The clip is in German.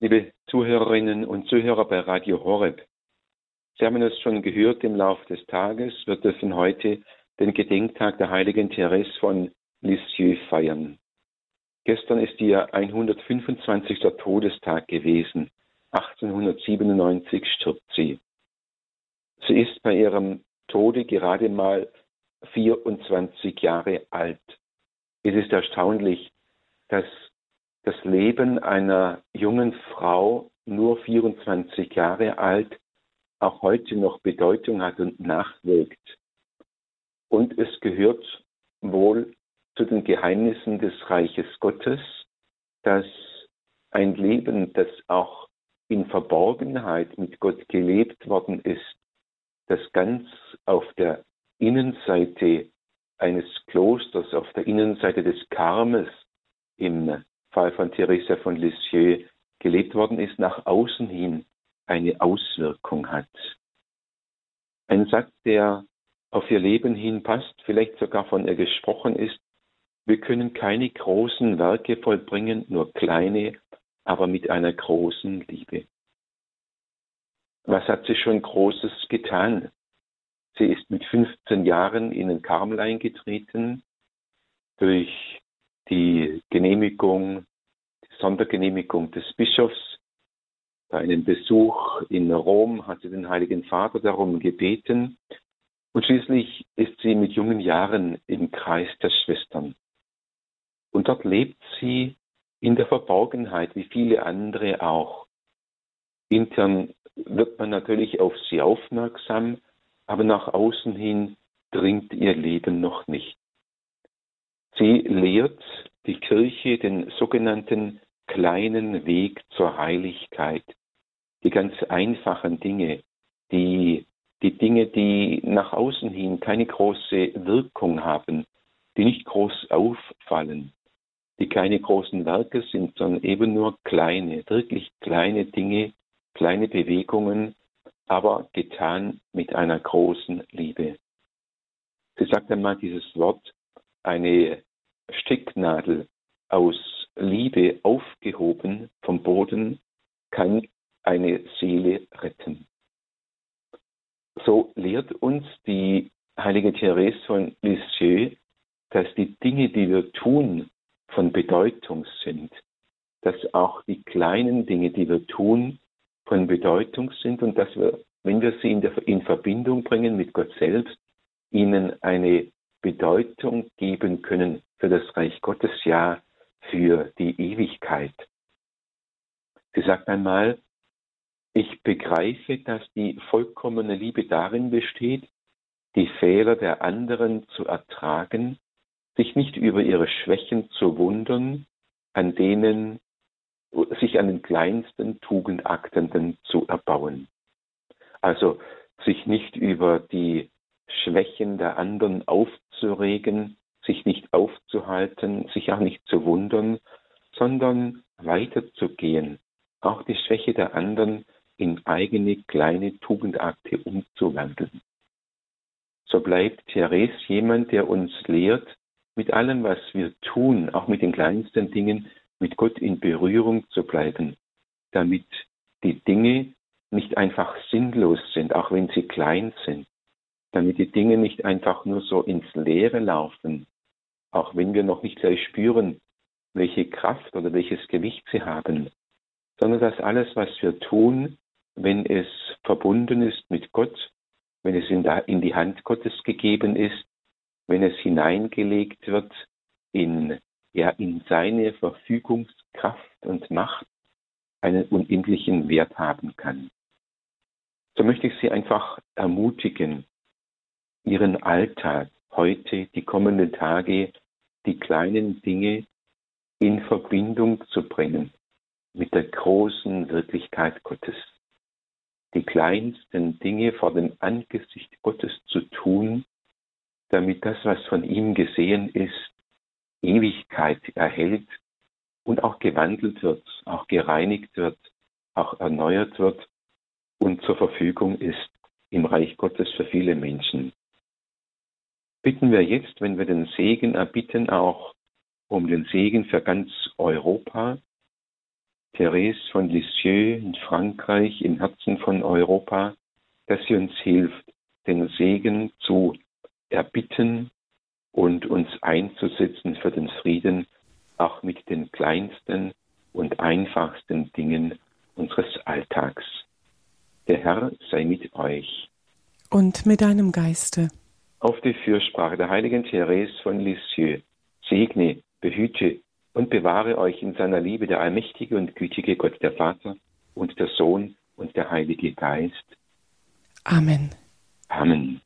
liebe Zuhörerinnen und Zuhörer bei Radio Horeb. Sie haben es schon gehört im Laufe des Tages. Wir dürfen heute den Gedenktag der heiligen Therese von Lisieux feiern. Gestern ist ihr 125. Todestag gewesen. 1897 stirbt sie. Sie ist bei ihrem Tode gerade mal 24 Jahre alt. Es ist erstaunlich, dass das Leben einer jungen Frau, nur 24 Jahre alt, auch heute noch Bedeutung hat und nachwirkt. Und es gehört wohl zu den Geheimnissen des Reiches Gottes, dass ein Leben, das auch in Verborgenheit mit Gott gelebt worden ist, das ganz auf der Innenseite eines Klosters, auf der Innenseite des Karmes im Fall von Theresa von Lisieux gelebt worden ist, nach außen hin eine Auswirkung hat. Ein Satz, der auf ihr Leben hin passt, vielleicht sogar von ihr gesprochen ist, wir können keine großen Werke vollbringen, nur kleine, aber mit einer großen Liebe. Was hat sie schon Großes getan? Sie ist mit 15 Jahren in den Karmel eingetreten, durch die Genehmigung, die Sondergenehmigung des Bischofs. Bei einem Besuch in Rom hat sie den Heiligen Vater darum gebeten. Und schließlich ist sie mit jungen Jahren im Kreis der Schwestern. Und dort lebt sie in der Verborgenheit, wie viele andere auch. Intern wird man natürlich auf sie aufmerksam, aber nach außen hin dringt ihr Leben noch nicht. Sie lehrt die Kirche den sogenannten kleinen Weg zur Heiligkeit, die ganz einfachen Dinge, die, die Dinge, die nach außen hin keine große Wirkung haben, die nicht groß auffallen, die keine großen Werke sind, sondern eben nur kleine, wirklich kleine Dinge, kleine Bewegungen, aber getan mit einer großen Liebe. Sie sagt einmal dieses Wort, eine Stecknadel aus Liebe aufgehoben vom Boden kann eine Seele retten. So lehrt uns die heilige Therese von Lisieux, dass die Dinge, die wir tun, von Bedeutung sind, dass auch die kleinen Dinge, die wir tun, von Bedeutung sind und dass wir, wenn wir sie in, der, in Verbindung bringen mit Gott selbst, ihnen eine Bedeutung geben können für das Reich Gottes, ja für die Ewigkeit. Sie sagt einmal, ich begreife, dass die vollkommene Liebe darin besteht, die Fehler der anderen zu ertragen, sich nicht über ihre Schwächen zu wundern, an denen sich an den kleinsten Tugendakten zu erbauen. Also sich nicht über die Schwächen der anderen aufzuregen, sich nicht aufzuhalten, sich auch nicht zu wundern, sondern weiterzugehen, auch die Schwäche der anderen in eigene kleine Tugendakte umzuwandeln. So bleibt Therese jemand, der uns lehrt, mit allem, was wir tun, auch mit den kleinsten Dingen, mit Gott in Berührung zu bleiben, damit die Dinge nicht einfach sinnlos sind, auch wenn sie klein sind, damit die Dinge nicht einfach nur so ins Leere laufen, auch wenn wir noch nicht gleich spüren, welche Kraft oder welches Gewicht sie haben, sondern dass alles, was wir tun, wenn es verbunden ist mit Gott, wenn es in die Hand Gottes gegeben ist, wenn es hineingelegt wird in, ja, in seine Verfügungskraft und Macht, einen unendlichen Wert haben kann. So möchte ich Sie einfach ermutigen, Ihren Alltag heute, die kommenden Tage, die kleinen Dinge in Verbindung zu bringen mit der großen Wirklichkeit Gottes. Die kleinsten Dinge vor dem Angesicht Gottes zu tun, damit das, was von ihm gesehen ist, Ewigkeit erhält und auch gewandelt wird, auch gereinigt wird, auch erneuert wird und zur Verfügung ist im Reich Gottes für viele Menschen bitten wir jetzt, wenn wir den Segen erbitten, auch um den Segen für ganz Europa, Therese von Lisieux in Frankreich, im Herzen von Europa, dass sie uns hilft, den Segen zu erbitten und uns einzusetzen für den Frieden, auch mit den kleinsten und einfachsten Dingen unseres Alltags. Der Herr sei mit euch. Und mit deinem Geiste. Auf die Fürsprache der heiligen Therese von Lisieux segne, behüte und bewahre euch in seiner Liebe der allmächtige und gütige Gott der Vater und der Sohn und der Heilige Geist. Amen. Amen.